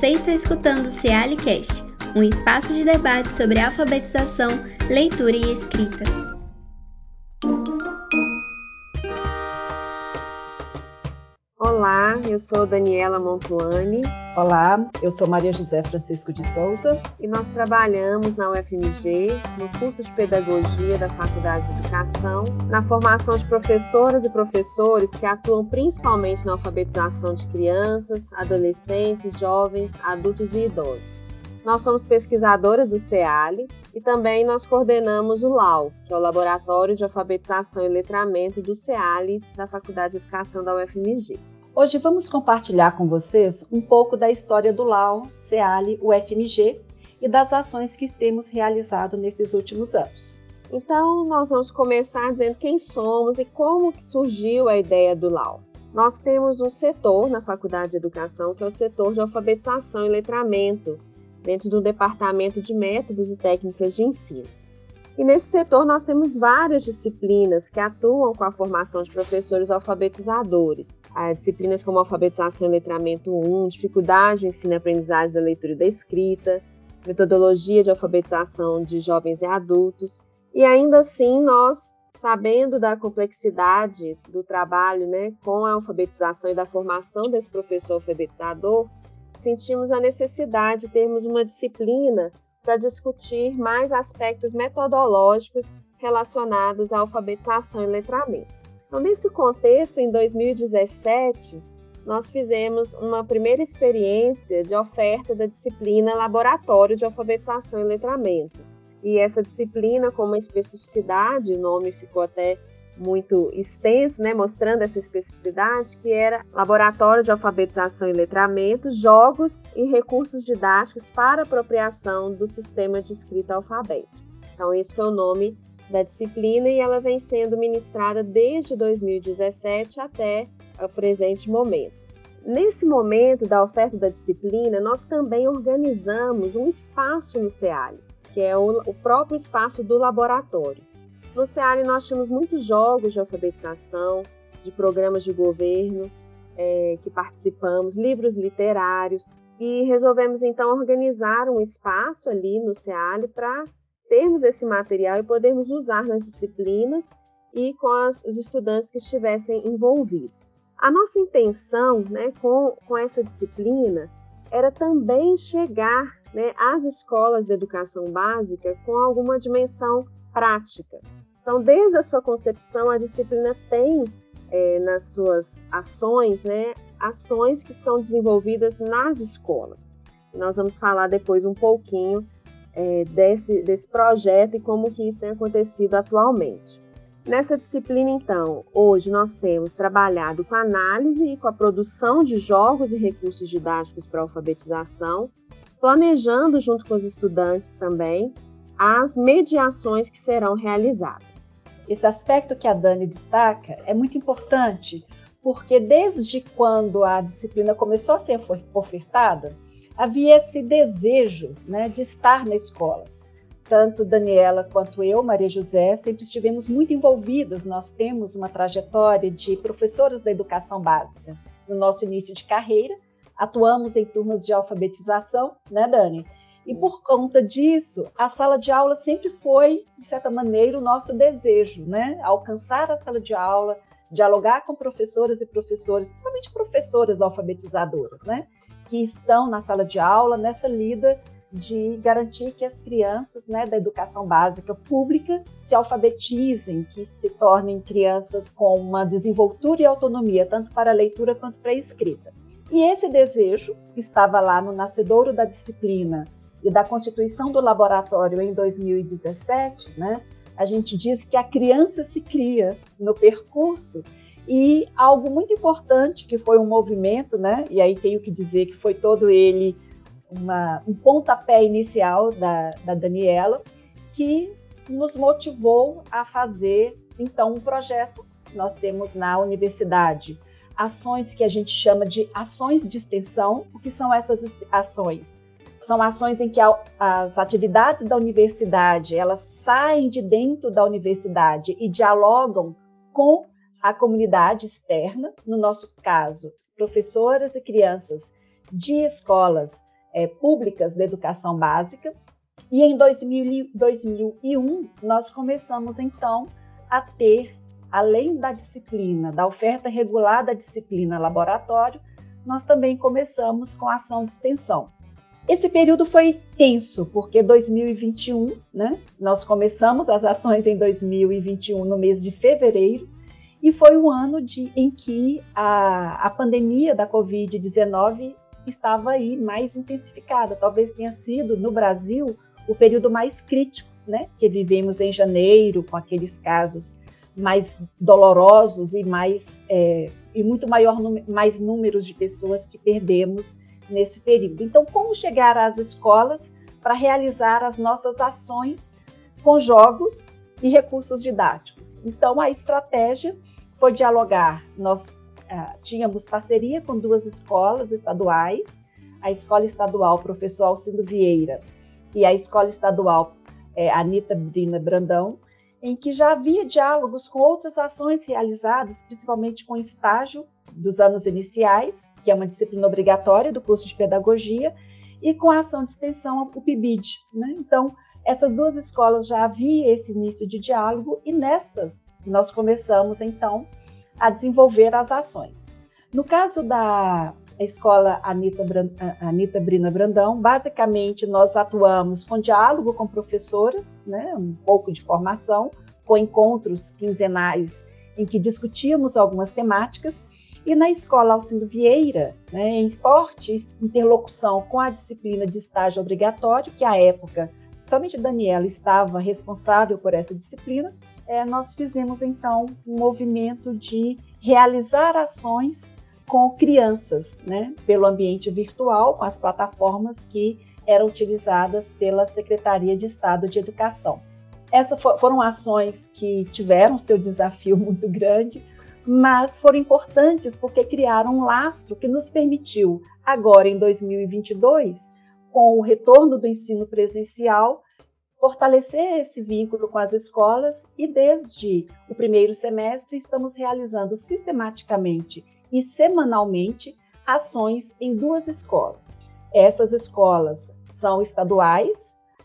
Você está escutando o Cealicast, um espaço de debate sobre alfabetização, leitura e escrita. Olá, eu sou Daniela Montuani. Olá, eu sou Maria José Francisco de Souza. E nós trabalhamos na UFMG, no curso de Pedagogia da Faculdade de Educação, na formação de professoras e professores que atuam principalmente na alfabetização de crianças, adolescentes, jovens, adultos e idosos. Nós somos pesquisadoras do CEALI e também nós coordenamos o LAU, que é o Laboratório de Alfabetização e Letramento do CEALI da Faculdade de Educação da UFMG. Hoje vamos compartilhar com vocês um pouco da história do LAU, CEALI, UFMG e das ações que temos realizado nesses últimos anos. Então, nós vamos começar dizendo quem somos e como que surgiu a ideia do LAU. Nós temos um setor na Faculdade de Educação que é o setor de alfabetização e letramento, dentro do Departamento de Métodos e Técnicas de Ensino. E nesse setor nós temos várias disciplinas que atuam com a formação de professores alfabetizadores. Disciplinas como alfabetização e letramento 1, dificuldade, ensino e aprendizagem da leitura e da escrita, metodologia de alfabetização de jovens e adultos. E ainda assim, nós, sabendo da complexidade do trabalho né, com a alfabetização e da formação desse professor alfabetizador, sentimos a necessidade de termos uma disciplina para discutir mais aspectos metodológicos relacionados à alfabetização e letramento. Então, nesse contexto, em 2017, nós fizemos uma primeira experiência de oferta da disciplina Laboratório de Alfabetização e Letramento. E essa disciplina, com uma especificidade, o nome ficou até muito extenso, né, mostrando essa especificidade, que era Laboratório de Alfabetização e Letramento, Jogos e Recursos Didáticos para Apropriação do Sistema de Escrita Alfabética. Então, esse foi o nome da disciplina e ela vem sendo ministrada desde 2017 até o presente momento. Nesse momento da oferta da disciplina, nós também organizamos um espaço no CEALI, que é o, o próprio espaço do laboratório. No SEARE nós tínhamos muitos jogos de alfabetização, de programas de governo é, que participamos, livros literários, e resolvemos então organizar um espaço ali no SEALE para termos esse material e podermos usar nas disciplinas e com as, os estudantes que estivessem envolvidos. A nossa intenção né, com, com essa disciplina era também chegar né, às escolas de educação básica com alguma dimensão prática. Então, desde a sua concepção, a disciplina tem é, nas suas ações, né, ações que são desenvolvidas nas escolas. Nós vamos falar depois um pouquinho é, desse, desse projeto e como que isso tem acontecido atualmente. Nessa disciplina, então, hoje nós temos trabalhado com a análise e com a produção de jogos e recursos didáticos para alfabetização, planejando junto com os estudantes também as mediações que serão realizadas. Esse aspecto que a Dani destaca é muito importante, porque desde quando a disciplina começou a ser ofertada, havia esse desejo né, de estar na escola. Tanto Daniela quanto eu, Maria José, sempre estivemos muito envolvidas. Nós temos uma trajetória de professoras da educação básica no nosso início de carreira. Atuamos em turmas de alfabetização, né, Dani? E por conta disso, a sala de aula sempre foi, de certa maneira, o nosso desejo, né? Alcançar a sala de aula, dialogar com professoras e professores, principalmente professoras alfabetizadoras, né? Que estão na sala de aula nessa lida de garantir que as crianças né, da educação básica pública se alfabetizem, que se tornem crianças com uma desenvoltura e autonomia, tanto para a leitura quanto para a escrita. E esse desejo, que estava lá no nascedouro da disciplina e da constituição do laboratório em 2017, né, a gente diz que a criança se cria no percurso e algo muito importante que foi um movimento, né, e aí tenho que dizer que foi todo ele uma, um pontapé inicial da, da Daniela, que nos motivou a fazer então um projeto. Nós temos na universidade ações que a gente chama de ações de extensão. O que são essas ações? são ações em que as atividades da universidade elas saem de dentro da universidade e dialogam com a comunidade externa, no nosso caso, professoras e crianças de escolas é, públicas da educação básica. E em 2000, 2001, nós começamos então a ter, além da disciplina, da oferta regular da disciplina laboratório, nós também começamos com a ação de extensão. Esse período foi tenso, porque 2021, né, nós começamos as ações em 2021 no mês de fevereiro, e foi um ano de, em que a, a pandemia da Covid-19 estava aí mais intensificada. Talvez tenha sido, no Brasil, o período mais crítico, né, que vivemos em janeiro, com aqueles casos mais dolorosos e mais é, e muito maior mais números de pessoas que perdemos nesse período. Então, como chegar às escolas para realizar as nossas ações com jogos e recursos didáticos? Então, a estratégia foi dialogar. Nós uh, tínhamos parceria com duas escolas estaduais, a Escola Estadual Professor Alcindo Vieira e a Escola Estadual é, Anita Brina Brandão, em que já havia diálogos com outras ações realizadas, principalmente com estágio dos anos iniciais, que é uma disciplina obrigatória do curso de pedagogia, e com a ação de extensão, o PIBID. Né? Então, essas duas escolas já havia esse início de diálogo e nestas nós começamos então a desenvolver as ações. No caso da escola Anita, Anita Brina Brandão, basicamente nós atuamos com diálogo com professoras, né, um pouco de formação, com encontros quinzenais em que discutíamos algumas temáticas, e na escola Alcindo Vieira, né, em forte interlocução com a disciplina de estágio obrigatório, que à época somente Daniela estava responsável por essa disciplina, é, nós fizemos então um movimento de realizar ações com crianças, né, pelo ambiente virtual, com as plataformas que eram utilizadas pela Secretaria de Estado de Educação. Essas foram ações que tiveram seu desafio muito grande, mas foram importantes porque criaram um lastro que nos permitiu, agora em 2022, com o retorno do ensino presencial, fortalecer esse vínculo com as escolas e desde o primeiro semestre estamos realizando sistematicamente e semanalmente ações em duas escolas. Essas escolas são estaduais,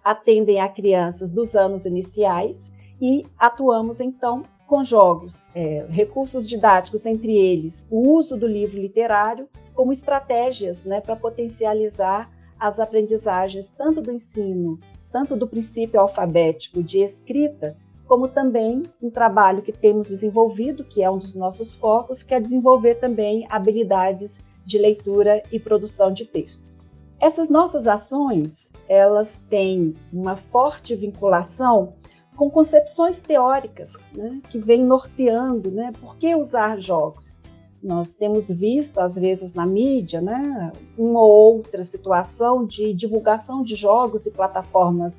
atendem a crianças dos anos iniciais e atuamos então com jogos, é, recursos didáticos, entre eles o uso do livro literário, como estratégias né, para potencializar as aprendizagens tanto do ensino tanto do princípio alfabético de escrita, como também um trabalho que temos desenvolvido, que é um dos nossos focos, que é desenvolver também habilidades de leitura e produção de textos. Essas nossas ações, elas têm uma forte vinculação com concepções teóricas, né, que vêm norteando, né, por que usar jogos? Nós temos visto, às vezes, na mídia, né, uma ou outra situação de divulgação de jogos e plataformas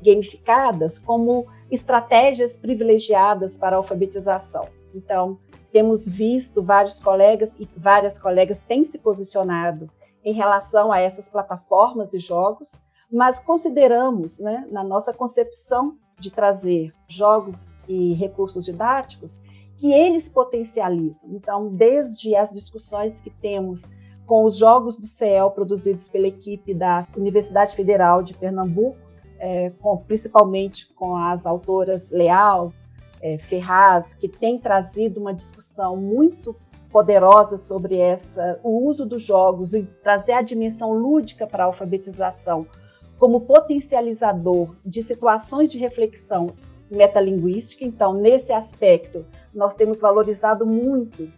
gamificadas como estratégias privilegiadas para a alfabetização. Então, temos visto vários colegas e várias colegas têm se posicionado em relação a essas plataformas e jogos, mas consideramos, né, na nossa concepção de trazer jogos e recursos didáticos, que eles potencializam. Então, desde as discussões que temos com os Jogos do Céu produzidos pela equipe da Universidade Federal de Pernambuco, é, com, principalmente com as autoras Leal, é, Ferraz, que tem trazido uma discussão muito poderosa sobre essa, o uso dos jogos e trazer a dimensão lúdica para a alfabetização como potencializador de situações de reflexão metalinguística. Então, nesse aspecto, nós temos valorizado muito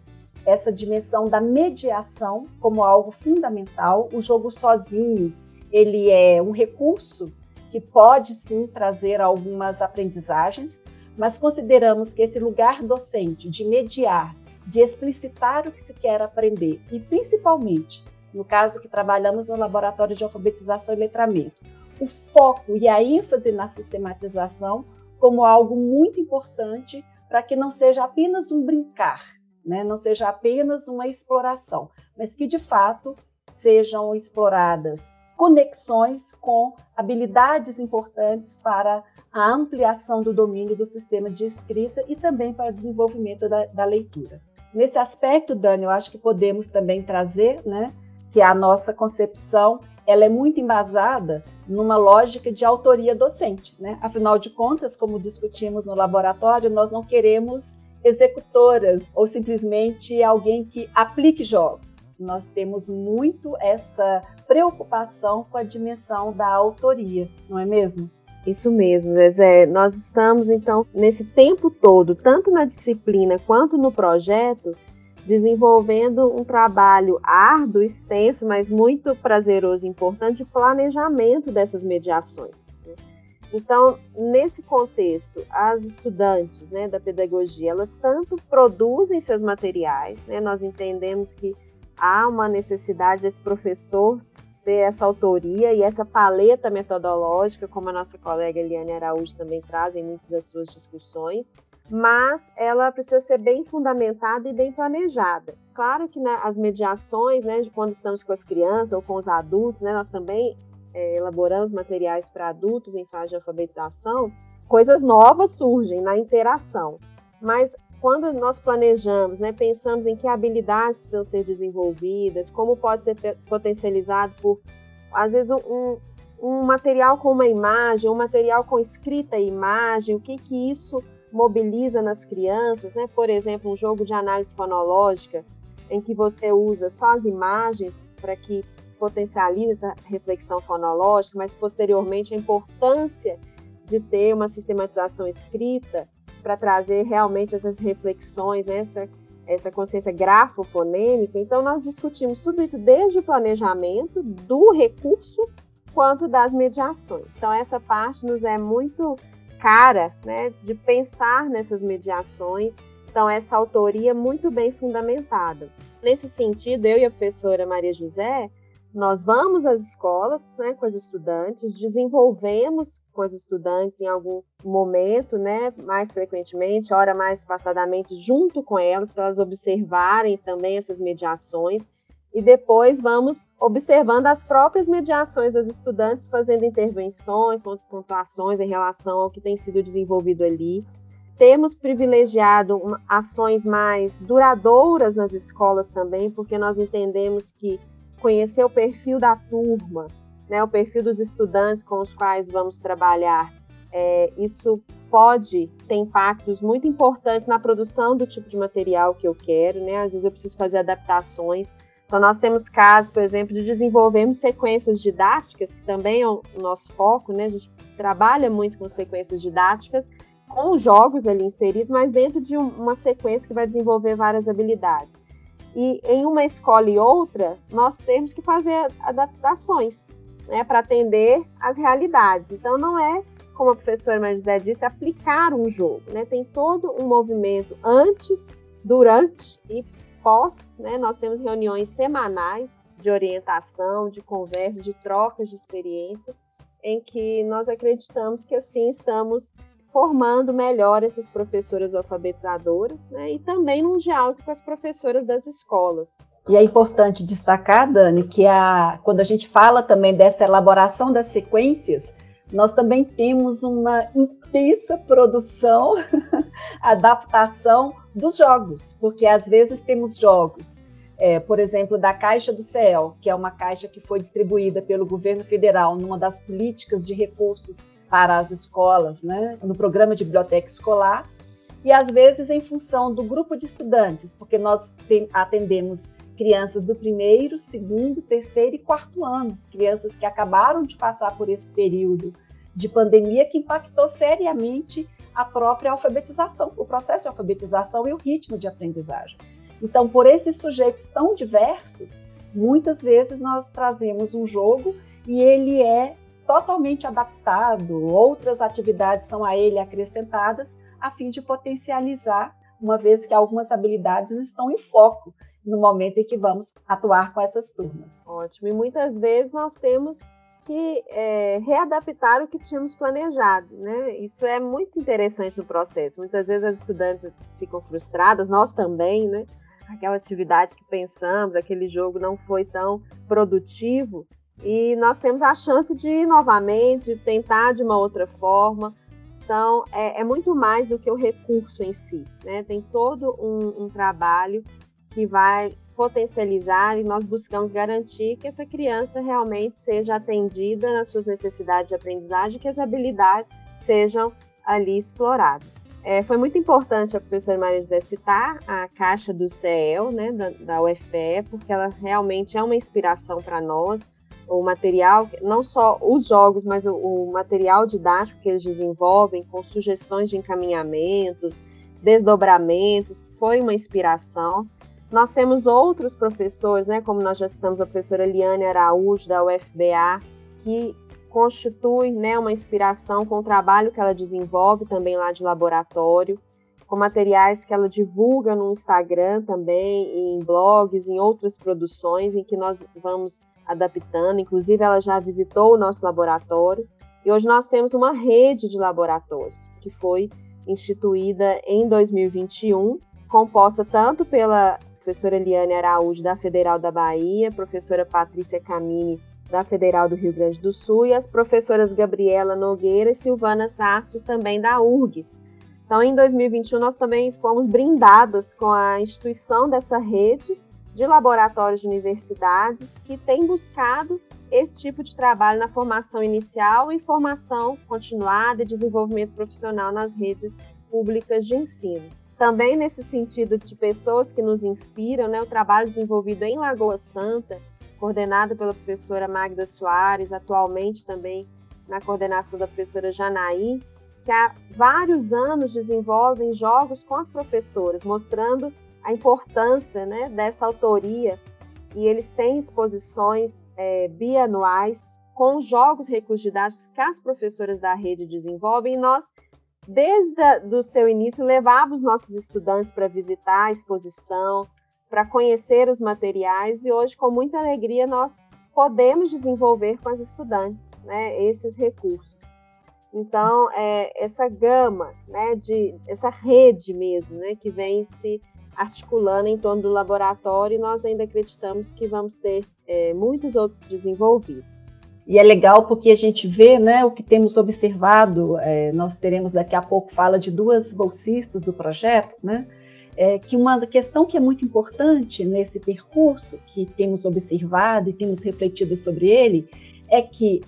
essa dimensão da mediação como algo fundamental. O jogo sozinho, ele é um recurso que pode sim trazer algumas aprendizagens, mas consideramos que esse lugar docente de mediar, de explicitar o que se quer aprender e principalmente, no caso que trabalhamos no laboratório de alfabetização e letramento, o foco e a ênfase na sistematização como algo muito importante para que não seja apenas um brincar, né? não seja apenas uma exploração, mas que de fato sejam exploradas conexões com habilidades importantes para a ampliação do domínio do sistema de escrita e também para o desenvolvimento da, da leitura. Nesse aspecto, Dani, eu acho que podemos também trazer né, que a nossa concepção ela é muito embasada numa lógica de autoria docente. Né? Afinal de contas, como discutimos no laboratório, nós não queremos executoras ou simplesmente alguém que aplique jogos. Nós temos muito essa preocupação com a dimensão da autoria, não é mesmo? Isso mesmo, Zezé. Nós estamos, então, nesse tempo todo, tanto na disciplina quanto no projeto, desenvolvendo um trabalho árduo, extenso, mas muito prazeroso e importante de planejamento dessas mediações. Né? Então, nesse contexto, as estudantes né, da pedagogia, elas tanto produzem seus materiais, né, nós entendemos que há uma necessidade desse professor ter essa autoria e essa paleta metodológica, como a nossa colega Eliane Araújo também traz em muitas das suas discussões, mas ela precisa ser bem fundamentada e bem planejada. Claro que né, as mediações, né, de quando estamos com as crianças ou com os adultos, né, nós também é, elaboramos materiais para adultos em fase de alfabetização, coisas novas surgem na interação. Mas quando nós planejamos, né, pensamos em que habilidades precisam ser desenvolvidas, como pode ser potencializado por, às vezes, um, um material com uma imagem, um material com escrita e imagem, o que que isso mobiliza nas crianças, né? Por exemplo, um jogo de análise fonológica em que você usa só as imagens para que potencialize essa reflexão fonológica, mas posteriormente a importância de ter uma sistematização escrita para trazer realmente essas reflexões, né? essa, essa consciência grafofonêmica. Então, nós discutimos tudo isso desde o planejamento do recurso quanto das mediações. Então, essa parte nos é muito cara né, de pensar nessas mediações. Então, essa autoria muito bem fundamentada. Nesse sentido, eu e a professora Maria José, nós vamos às escolas né, com as estudantes, desenvolvemos com as estudantes em algum momento, né, mais frequentemente, hora mais passadamente, junto com elas, para elas observarem também essas mediações e depois vamos observando as próprias mediações das estudantes, fazendo intervenções, pontuações em relação ao que tem sido desenvolvido ali. Temos privilegiado ações mais duradouras nas escolas também, porque nós entendemos que conhecer o perfil da turma, né, o perfil dos estudantes com os quais vamos trabalhar, é, isso pode ter impactos muito importantes na produção do tipo de material que eu quero, né? Às vezes eu preciso fazer adaptações então, nós temos casos, por exemplo, de desenvolvermos sequências didáticas, que também é o nosso foco, né? A gente trabalha muito com sequências didáticas, com jogos ali inseridos, mas dentro de uma sequência que vai desenvolver várias habilidades. E em uma escola e outra, nós temos que fazer adaptações, né, para atender às realidades. Então, não é, como a professora Maria José disse, aplicar um jogo, né? Tem todo um movimento antes, durante e pós, né, nós temos reuniões semanais de orientação, de conversas, de trocas de experiências, em que nós acreditamos que assim estamos formando melhor essas professoras alfabetizadoras né, e também num diálogo com as professoras das escolas. E é importante destacar, Dani, que a, quando a gente fala também dessa elaboração das sequências, nós também temos uma intensa produção, adaptação dos jogos, porque às vezes temos jogos, é, por exemplo, da Caixa do Céu, que é uma caixa que foi distribuída pelo governo federal numa das políticas de recursos para as escolas, né, no programa de biblioteca escolar, e às vezes em função do grupo de estudantes, porque nós atendemos crianças do primeiro, segundo, terceiro e quarto ano, crianças que acabaram de passar por esse período de pandemia que impactou seriamente a própria alfabetização, o processo de alfabetização e o ritmo de aprendizagem. Então, por esses sujeitos tão diversos, muitas vezes nós trazemos um jogo e ele é totalmente adaptado, outras atividades são a ele acrescentadas a fim de potencializar, uma vez que algumas habilidades estão em foco no momento em que vamos atuar com essas turmas. Ótimo. E muitas vezes nós temos que é, readaptar o que tínhamos planejado, né? Isso é muito interessante no processo. Muitas vezes as estudantes ficam frustradas, nós também, né? Aquela atividade que pensamos, aquele jogo não foi tão produtivo e nós temos a chance de ir novamente, de tentar de uma outra forma. Então, é, é muito mais do que o recurso em si, né? Tem todo um, um trabalho que vai potencializar e nós buscamos garantir que essa criança realmente seja atendida nas suas necessidades de aprendizagem, que as habilidades sejam ali exploradas. É, foi muito importante a professora Maria José citar a caixa do CEL, né, da, da UFPE, porque ela realmente é uma inspiração para nós. O material, não só os jogos, mas o, o material didático que eles desenvolvem, com sugestões de encaminhamentos, desdobramentos, foi uma inspiração. Nós temos outros professores, né, como nós já citamos a professora Eliane Araújo, da UFBA, que constitui né, uma inspiração com o trabalho que ela desenvolve também lá de laboratório, com materiais que ela divulga no Instagram também, em blogs, em outras produções em que nós vamos adaptando. Inclusive, ela já visitou o nosso laboratório e hoje nós temos uma rede de laboratórios que foi instituída em 2021, composta tanto pela professora Eliane Araújo, da Federal da Bahia, professora Patrícia Camini, da Federal do Rio Grande do Sul, e as professoras Gabriela Nogueira e Silvana Sasso, também da URGS. Então, em 2021, nós também fomos brindadas com a instituição dessa rede de laboratórios de universidades que tem buscado esse tipo de trabalho na formação inicial e formação continuada e desenvolvimento profissional nas redes públicas de ensino. Também nesse sentido de pessoas que nos inspiram, né, o trabalho desenvolvido em Lagoa Santa coordenada pela professora Magda Soares, atualmente também na coordenação da professora Janaí, que há vários anos desenvolvem jogos com as professoras, mostrando a importância né, dessa autoria. E eles têm exposições é, bianuais com jogos recursos didáticos que as professoras da rede desenvolvem. E nós, desde o seu início, levávamos nossos estudantes para visitar a exposição, para conhecer os materiais e hoje, com muita alegria, nós podemos desenvolver com as estudantes né, esses recursos. Então, é, essa gama, né, de, essa rede mesmo, né, que vem se articulando em torno do laboratório, nós ainda acreditamos que vamos ter é, muitos outros desenvolvidos. E é legal porque a gente vê né, o que temos observado, é, nós teremos daqui a pouco fala de duas bolsistas do projeto, né? é, que uma questão que é muito importante nesse percurso que temos observado e temos refletido sobre ele é que,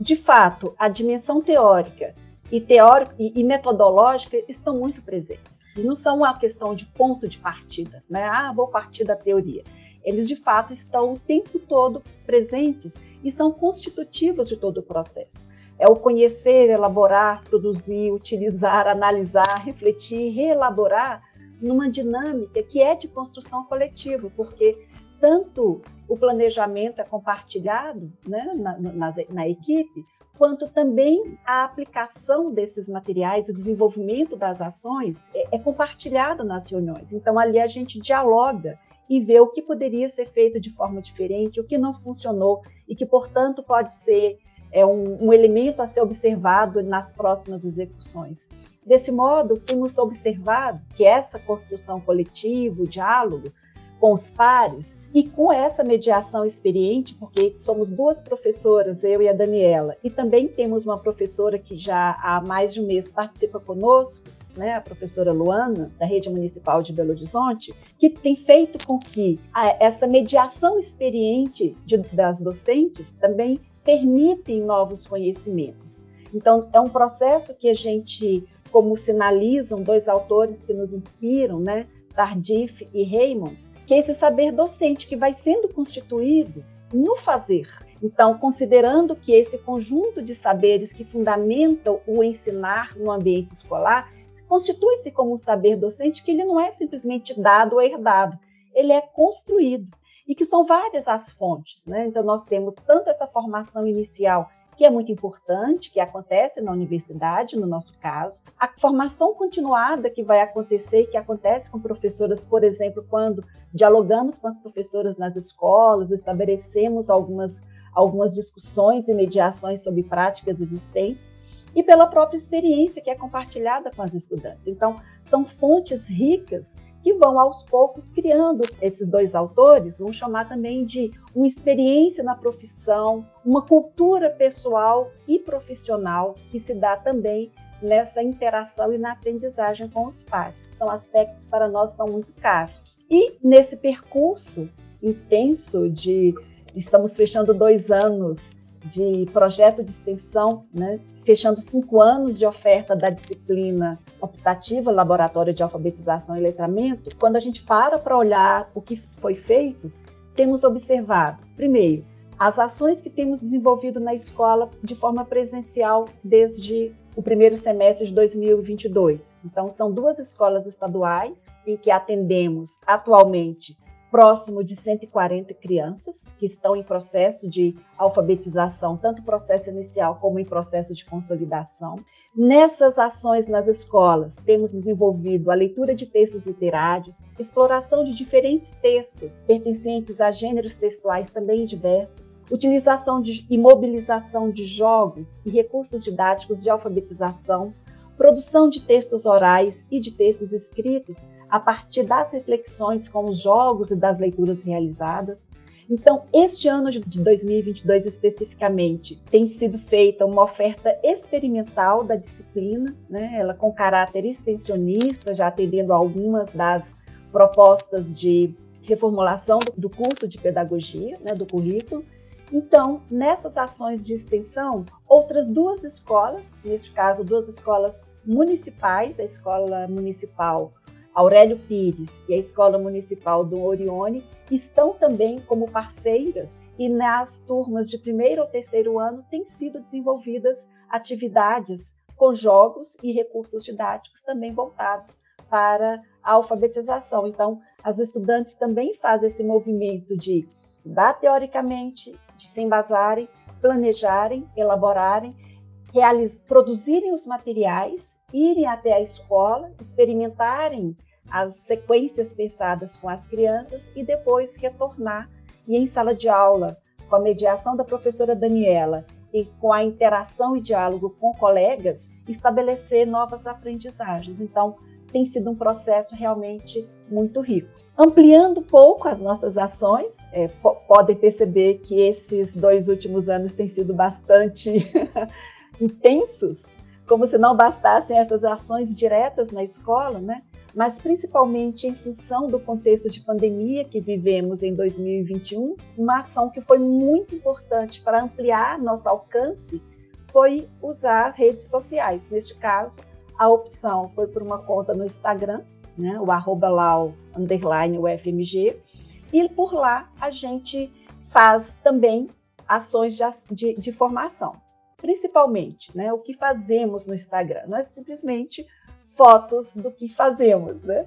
de fato, a dimensão teórica e, teórico, e, e metodológica estão muito presentes. Não são uma questão de ponto de partida, né? Ah, vou partir da teoria. Eles, de fato, estão o tempo todo presentes e são constitutivos de todo o processo. É o conhecer, elaborar, produzir, utilizar, analisar, refletir, reelaborar numa dinâmica que é de construção coletiva, porque tanto o planejamento é compartilhado né, na, na, na, equipe, quanto também a aplicação desses materiais, o desenvolvimento das ações é, é compartilhado nas reuniões. Então, ali a gente dialoga e vê o que poderia ser feito de forma diferente, o que não funcionou e que, portanto, pode ser é, um, um elemento a ser observado nas próximas execuções. Desse modo, temos observado que essa construção coletiva, o diálogo com os pares, e com essa mediação experiente, porque somos duas professoras, eu e a Daniela, e também temos uma professora que já há mais de um mês participa conosco, né, a professora Luana, da Rede Municipal de Belo Horizonte, que tem feito com que essa mediação experiente de, das docentes também permitem novos conhecimentos. Então, é um processo que a gente como sinalizam dois autores que nos inspiram, né, Tardif e Raymond, que é esse saber docente que vai sendo constituído no fazer. Então, considerando que esse conjunto de saberes que fundamentam o ensinar no ambiente escolar constitui-se como um saber docente que ele não é simplesmente dado ou herdado, ele é construído e que são várias as fontes. Né? Então, nós temos tanto essa formação inicial que é muito importante, que acontece na universidade, no nosso caso, a formação continuada que vai acontecer, que acontece com professoras, por exemplo, quando dialogamos com as professoras nas escolas, estabelecemos algumas, algumas discussões e mediações sobre práticas existentes, e pela própria experiência que é compartilhada com as estudantes. Então, são fontes ricas que vão aos poucos criando esses dois autores, vão chamar também de uma experiência na profissão, uma cultura pessoal e profissional que se dá também nessa interação e na aprendizagem com os pais. São aspectos para nós são muito caros. E nesse percurso intenso de estamos fechando dois anos de projeto de extensão, né? fechando cinco anos de oferta da disciplina optativa Laboratório de Alfabetização e Letramento, quando a gente para para olhar o que foi feito, temos observado, primeiro, as ações que temos desenvolvido na escola de forma presencial desde o primeiro semestre de 2022. Então, são duas escolas estaduais em que atendemos atualmente próximo de 140 crianças que estão em processo de alfabetização, tanto processo inicial como em processo de consolidação. Nessas ações nas escolas, temos desenvolvido a leitura de textos literários, exploração de diferentes textos pertencentes a gêneros textuais também diversos, utilização de, e mobilização de jogos e recursos didáticos de alfabetização, produção de textos orais e de textos escritos a partir das reflexões com os jogos e das leituras realizadas. Então, este ano de 2022 especificamente, tem sido feita uma oferta experimental da disciplina, né? ela com caráter extensionista, já atendendo algumas das propostas de reformulação do curso de pedagogia, né? do currículo. Então, nessas ações de extensão, outras duas escolas, neste caso, duas escolas municipais, a Escola Municipal Aurélio Pires e a Escola Municipal do Orione estão também como parceiras e nas turmas de primeiro ou terceiro ano têm sido desenvolvidas atividades com jogos e recursos didáticos também voltados para a alfabetização. Então, as estudantes também fazem esse movimento de estudar teoricamente, de se embasarem, planejarem, elaborarem, produzirem os materiais irem até a escola, experimentarem as sequências pensadas com as crianças e depois retornar e em sala de aula, com a mediação da professora Daniela e com a interação e diálogo com colegas, estabelecer novas aprendizagens. Então, tem sido um processo realmente muito rico. Ampliando um pouco as nossas ações, é, podem perceber que esses dois últimos anos têm sido bastante intensos como se não bastassem essas ações diretas na escola, né? mas principalmente em função do contexto de pandemia que vivemos em 2021, uma ação que foi muito importante para ampliar nosso alcance foi usar redes sociais. Neste caso, a opção foi por uma conta no Instagram, né, o arroba e por lá a gente faz também ações de, de, de formação principalmente, né? O que fazemos no Instagram. Não é simplesmente fotos do que fazemos, né?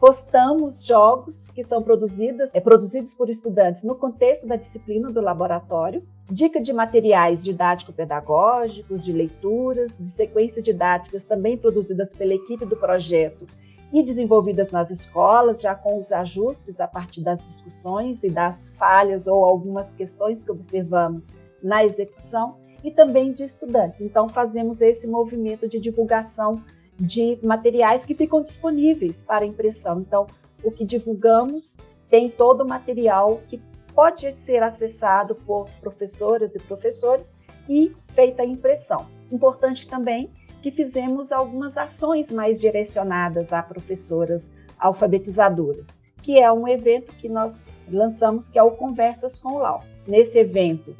Postamos jogos que são produzidos, é, produzidos por estudantes no contexto da disciplina do laboratório, dica de materiais didático-pedagógicos, de leituras, de sequências didáticas também produzidas pela equipe do projeto e desenvolvidas nas escolas, já com os ajustes a partir das discussões e das falhas ou algumas questões que observamos na execução e também de estudantes. Então, fazemos esse movimento de divulgação de materiais que ficam disponíveis para impressão. Então, o que divulgamos tem todo o material que pode ser acessado por professoras e professores e feita a impressão. Importante também que fizemos algumas ações mais direcionadas a professoras alfabetizadoras, que é um evento que nós lançamos que é o Conversas com o Lau. Nesse evento,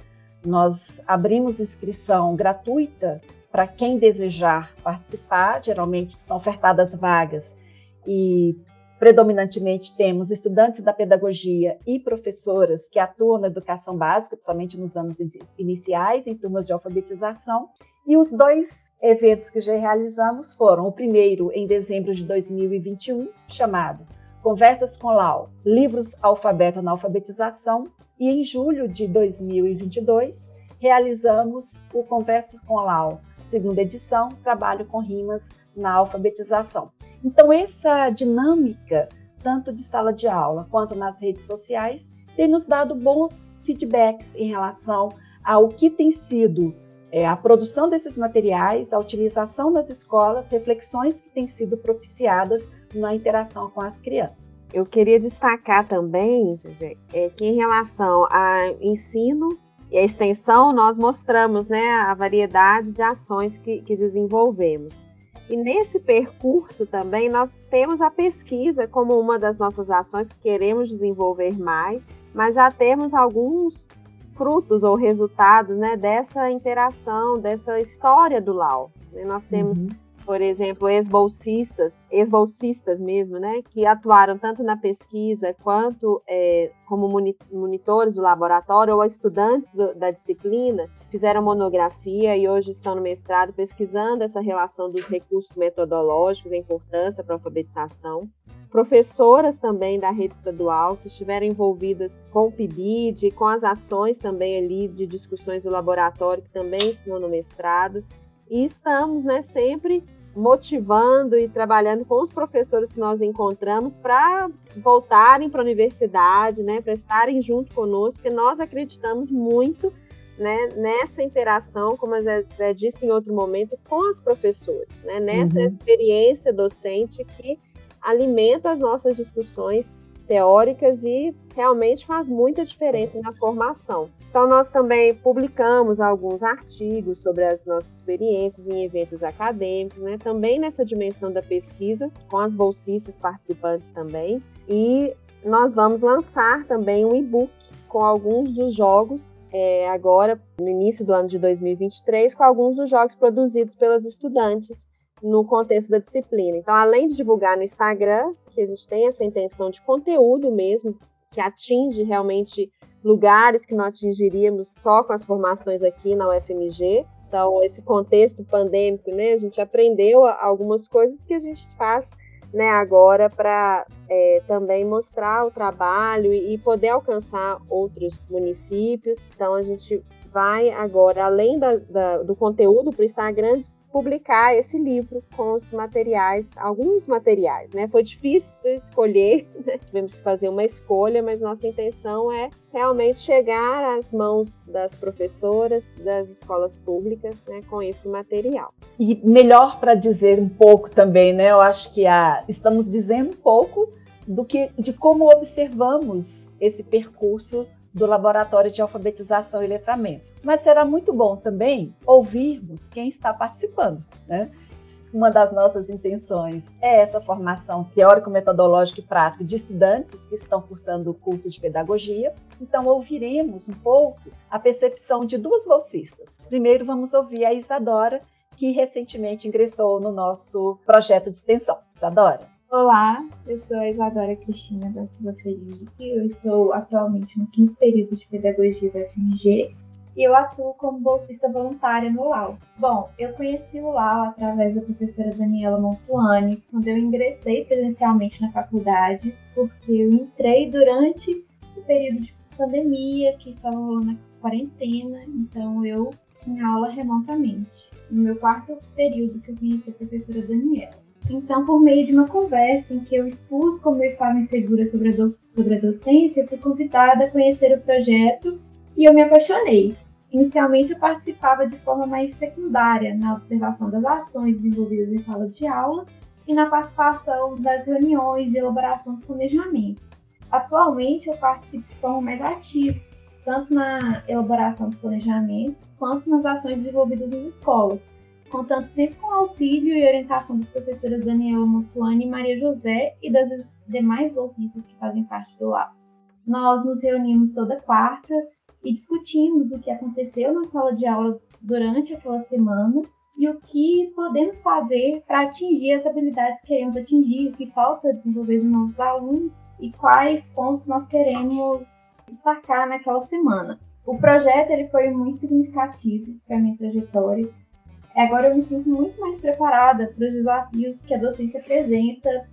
nós abrimos inscrição gratuita para quem desejar participar. Geralmente são ofertadas vagas e predominantemente temos estudantes da pedagogia e professoras que atuam na educação básica, somente nos anos iniciais, em turmas de alfabetização. E os dois eventos que já realizamos foram o primeiro em dezembro de 2021, chamado Conversas com Lau, Livros Alfabeto na Alfabetização, e em julho de 2022 realizamos o Conversas com Lau, segunda edição, Trabalho com Rimas na Alfabetização. Então, essa dinâmica, tanto de sala de aula quanto nas redes sociais, tem nos dado bons feedbacks em relação ao que tem sido é, a produção desses materiais, a utilização nas escolas, reflexões que têm sido propiciadas na interação com as crianças. Eu queria destacar também dizer, é, que em relação ao ensino e a extensão, nós mostramos né, a variedade de ações que, que desenvolvemos. E nesse percurso também nós temos a pesquisa como uma das nossas ações que queremos desenvolver mais, mas já temos alguns frutos ou resultados né, dessa interação, dessa história do Lau. Nós temos uhum por exemplo, ex-bolsistas, ex-bolsistas mesmo, né, que atuaram tanto na pesquisa quanto é, como monitores do laboratório ou estudantes do, da disciplina, fizeram monografia e hoje estão no mestrado pesquisando essa relação dos recursos metodológicos, a importância para a alfabetização. Professoras também da rede estadual que estiveram envolvidas com o PIBID, com as ações também ali de discussões do laboratório que também estão no mestrado. E estamos né, sempre motivando e trabalhando com os professores que nós encontramos para voltarem para a universidade, né, para estarem junto conosco, porque nós acreditamos muito né, nessa interação, como a Zé, disse em outro momento, com os professores, né, nessa uhum. experiência docente que alimenta as nossas discussões teóricas e realmente faz muita diferença na formação. Então, nós também publicamos alguns artigos sobre as nossas experiências em eventos acadêmicos, né? também nessa dimensão da pesquisa, com as bolsistas participantes também. E nós vamos lançar também um e-book com alguns dos jogos, é, agora, no início do ano de 2023, com alguns dos jogos produzidos pelas estudantes no contexto da disciplina. Então, além de divulgar no Instagram, que a gente tem essa intenção de conteúdo mesmo, que atinge realmente lugares que não atingiríamos só com as formações aqui na UFMG. Então, esse contexto pandêmico, né, a gente aprendeu algumas coisas que a gente faz né, agora para é, também mostrar o trabalho e poder alcançar outros municípios. Então, a gente vai agora, além da, da, do conteúdo para o Instagram, publicar esse livro com os materiais, alguns materiais, né? Foi difícil escolher, né? tivemos que fazer uma escolha, mas nossa intenção é realmente chegar às mãos das professoras das escolas públicas, né, com esse material. E melhor para dizer um pouco também, né? Eu acho que a, estamos dizendo um pouco do que de como observamos esse percurso do Laboratório de Alfabetização e Letramento. Mas será muito bom também ouvirmos quem está participando. Né? Uma das nossas intenções é essa formação teórico-metodológica e prática de estudantes que estão cursando o curso de pedagogia. Então, ouviremos um pouco a percepção de duas bolsistas. Primeiro, vamos ouvir a Isadora, que recentemente ingressou no nosso projeto de extensão. Isadora. Olá, eu sou a Isadora Cristina da Silva Felipe. Eu estou atualmente no quinto período de Pedagogia da FMG e eu atuo como bolsista voluntária no LAU. Bom, eu conheci o LAU através da professora Daniela Montuani quando eu ingressei presencialmente na faculdade, porque eu entrei durante o período de pandemia que estava rolando a quarentena, então eu tinha aula remotamente. No meu quarto período que eu conheci a professora Daniela. Então, por meio de uma conversa em que eu expus como eu estava insegura sobre a, do, sobre a docência, fui convidada a conhecer o projeto e eu me apaixonei. Inicialmente, eu participava de forma mais secundária na observação das ações desenvolvidas em sala de aula e na participação das reuniões de elaboração dos planejamentos. Atualmente, eu participo de forma mais ativa, tanto na elaboração dos planejamentos quanto nas ações desenvolvidas nas escolas, contando sempre com o auxílio e orientação das professoras Daniela Motuani e Maria José e das demais bolsistas que fazem parte do lab. Nós nos reunimos toda quarta e discutimos o que aconteceu na sala de aula durante aquela semana e o que podemos fazer para atingir as habilidades que queremos atingir, o que falta desenvolver nos nossos alunos e quais pontos nós queremos destacar naquela semana. O projeto ele foi muito significativo para a minha trajetória Agora eu me sinto muito mais preparada para os desafios que a docência apresenta,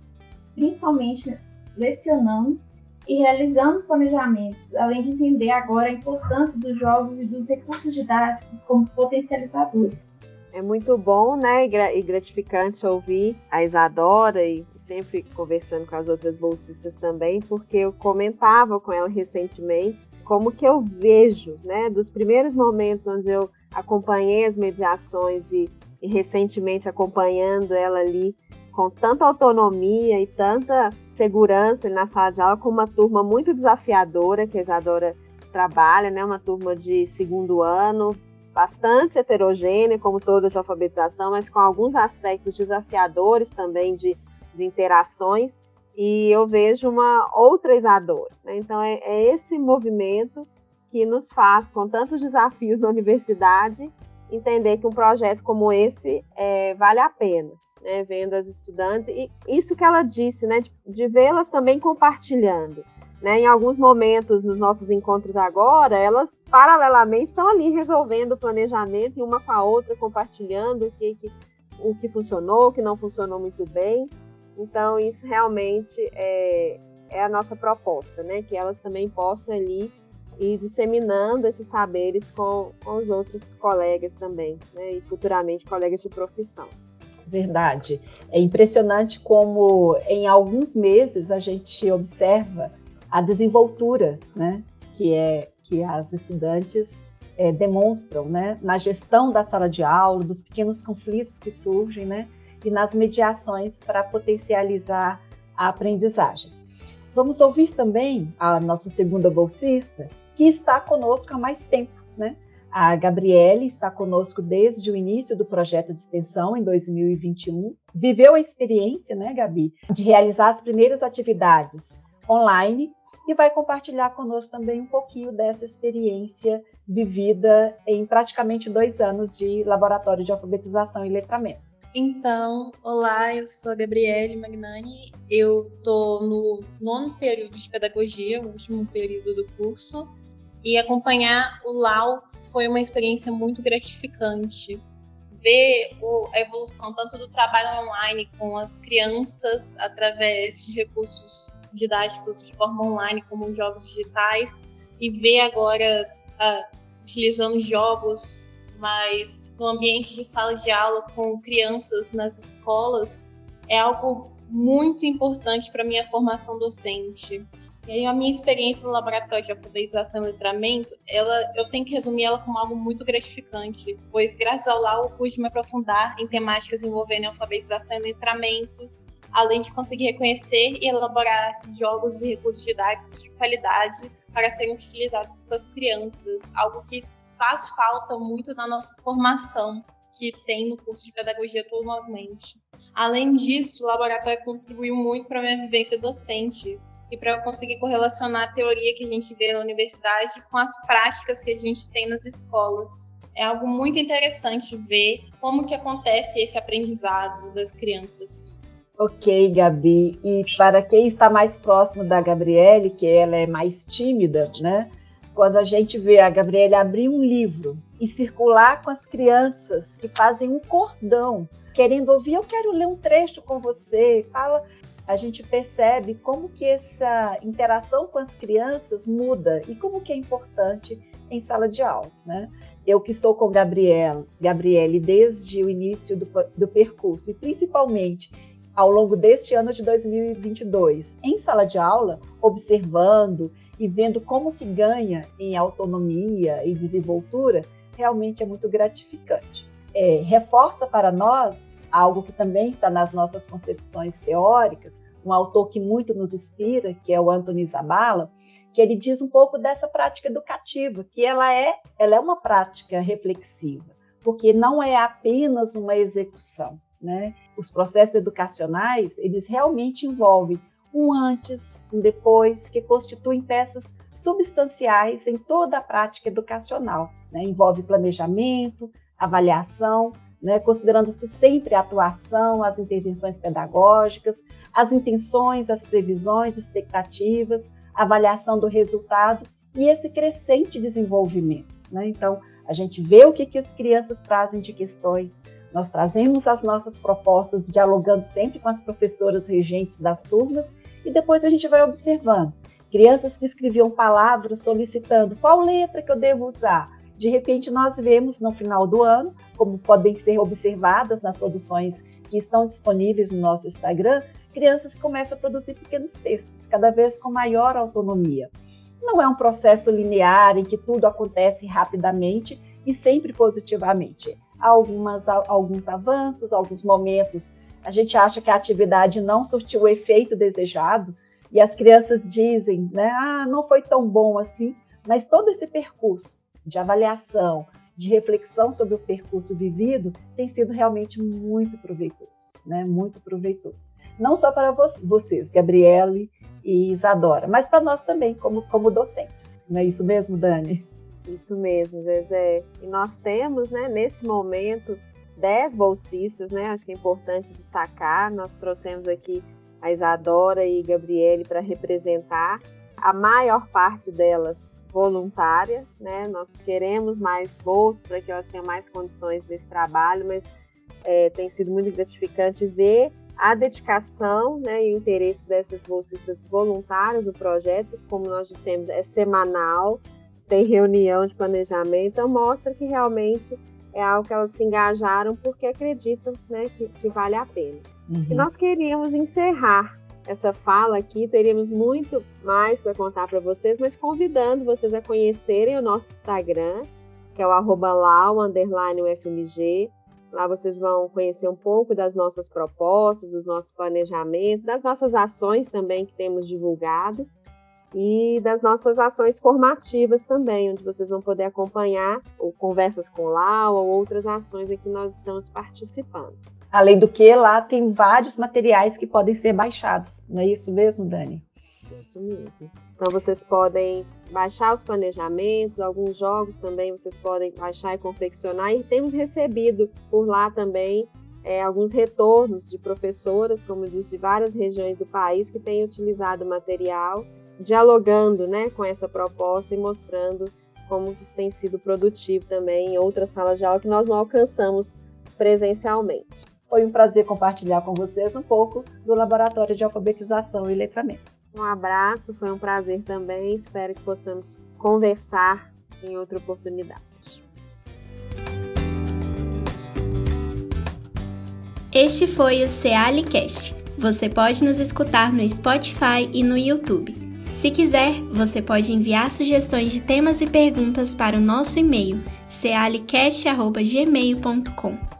principalmente lecionando e realizando os planejamentos, além de entender agora a importância dos jogos e dos recursos didáticos como potencializadores. É muito bom, né, e gratificante ouvir a Isadora e sempre conversando com as outras bolsistas também, porque eu comentava com ela recentemente como que eu vejo, né, dos primeiros momentos onde eu acompanhei as mediações e, e recentemente acompanhando ela ali com tanta autonomia e tanta segurança na sala de aula, com uma turma muito desafiadora que a Isadora trabalha, né? Uma turma de segundo ano, bastante heterogênea, como toda de alfabetização, mas com alguns aspectos desafiadores também de, de interações, e eu vejo uma outra Isadora. Né? Então, é, é esse movimento que nos faz, com tantos desafios na universidade, entender que um projeto como esse é, vale a pena, né? vendo as estudantes, e isso que ela disse, né? de, de vê-las também compartilhando. Né, em alguns momentos nos nossos encontros agora, elas paralelamente estão ali resolvendo o planejamento e uma com a outra, compartilhando o que, que, o que funcionou, o que não funcionou muito bem. Então, isso realmente é, é a nossa proposta, né? Que elas também possam ali ir disseminando esses saberes com, com os outros colegas também, né? E futuramente colegas de profissão. Verdade. É impressionante como em alguns meses a gente observa a desenvoltura, né, que é que as estudantes é, demonstram, né, na gestão da sala de aula, dos pequenos conflitos que surgem, né, e nas mediações para potencializar a aprendizagem. Vamos ouvir também a nossa segunda bolsista, que está conosco há mais tempo, né? A Gabriele está conosco desde o início do projeto de extensão em 2021. Viveu a experiência, né, Gabi, de realizar as primeiras atividades online e vai compartilhar conosco também um pouquinho dessa experiência vivida em praticamente dois anos de laboratório de alfabetização e letramento. Então, olá, eu sou a Gabriele Magnani, eu estou no nono período de pedagogia, o último período do curso, e acompanhar o LAU foi uma experiência muito gratificante. Ver o, a evolução tanto do trabalho online com as crianças através de recursos didáticos de forma online, como jogos digitais, e ver agora uh, utilizando jogos mais no ambiente de sala de aula com crianças nas escolas é algo muito importante para minha formação docente. E a minha experiência no laboratório de alfabetização e letramento, ela, eu tenho que resumir ela como algo muito gratificante, pois graças ao lá eu pude me aprofundar em temáticas envolvendo alfabetização e letramento, além de conseguir reconhecer e elaborar jogos de recursos didáticos de qualidade para serem utilizados com as crianças, algo que faz falta muito na nossa formação que tem no curso de pedagogia atualmente. Além disso, o laboratório contribuiu muito para a minha vivência docente e para eu conseguir correlacionar a teoria que a gente vê na universidade com as práticas que a gente tem nas escolas. É algo muito interessante ver como que acontece esse aprendizado das crianças. Ok, Gabi. E para quem está mais próximo da Gabriele, que ela é mais tímida, né? Quando a gente vê a Gabriele abrir um livro e circular com as crianças que fazem um cordão, querendo ouvir, eu quero ler um trecho com você, fala, a gente percebe como que essa interação com as crianças muda e como que é importante em sala de aula, né? Eu que estou com Gabriela, Gabriele desde o início do, do percurso e principalmente ao longo deste ano de 2022 em sala de aula, observando e vendo como que ganha em autonomia e desenvoltura, realmente é muito gratificante. É, reforça para nós algo que também está nas nossas concepções teóricas, um autor que muito nos inspira, que é o Anthony Zabala, que ele diz um pouco dessa prática educativa, que ela é, ela é uma prática reflexiva, porque não é apenas uma execução, né? Os processos educacionais, eles realmente envolvem um antes, um depois, que constituem peças substanciais em toda a prática educacional. Né? Envolve planejamento, avaliação, né? considerando-se sempre a atuação, as intervenções pedagógicas, as intenções, as previsões, expectativas, avaliação do resultado e esse crescente desenvolvimento. Né? Então, a gente vê o que, que as crianças trazem de questões, nós trazemos as nossas propostas, dialogando sempre com as professoras regentes das turmas, e depois a gente vai observando. Crianças que escreviam palavras solicitando qual letra que eu devo usar. De repente, nós vemos no final do ano, como podem ser observadas nas produções que estão disponíveis no nosso Instagram, crianças começam a produzir pequenos textos, cada vez com maior autonomia. Não é um processo linear em que tudo acontece rapidamente e sempre positivamente algumas, alguns avanços, alguns momentos a gente acha que a atividade não surtiu o efeito desejado e as crianças dizem, né, ah, não foi tão bom assim, mas todo esse percurso de avaliação, de reflexão sobre o percurso vivido tem sido realmente muito proveitoso, né? Muito proveitoso. Não só para vocês, Gabriele e Isadora, mas para nós também, como, como docentes. Não é isso mesmo, Dani? Isso mesmo, Zezé. E nós temos, né, nesse momento, 10 bolsistas, né? Acho que é importante destacar. Nós trouxemos aqui a Isadora e Gabriele para representar. A maior parte delas voluntária, né? Nós queremos mais bolsas para que elas tenham mais condições desse trabalho, mas é, tem sido muito gratificante ver a dedicação né, e o interesse dessas bolsistas voluntárias no projeto, como nós dissemos, é semanal, tem reunião de planejamento, então mostra que realmente é algo que elas se engajaram porque acreditam né, que, que vale a pena. Uhum. E nós queríamos encerrar essa fala aqui, teríamos muito mais para contar para vocês, mas convidando vocês a conhecerem o nosso Instagram, que é o arroba. Lá vocês vão conhecer um pouco das nossas propostas, dos nossos planejamentos, das nossas ações também que temos divulgado e das nossas ações formativas também, onde vocês vão poder acompanhar ou conversas com Lau ou outras ações em que nós estamos participando. Além do que, lá tem vários materiais que podem ser baixados. Não é isso mesmo, Dani? Isso mesmo. Então vocês podem baixar os planejamentos, alguns jogos também vocês podem baixar e confeccionar. E temos recebido por lá também é, alguns retornos de professoras, como disse, de várias regiões do país que têm utilizado o material, dialogando né, com essa proposta e mostrando como isso tem sido produtivo também em outras salas de aula que nós não alcançamos presencialmente. Foi um prazer compartilhar com vocês um pouco do Laboratório de Alfabetização e Letramento. Um abraço, foi um prazer também. Espero que possamos conversar em outra oportunidade. Este foi o Cealicast. Você pode nos escutar no Spotify e no YouTube. Se quiser, você pode enviar sugestões de temas e perguntas para o nosso e-mail cealicast.gmail.com.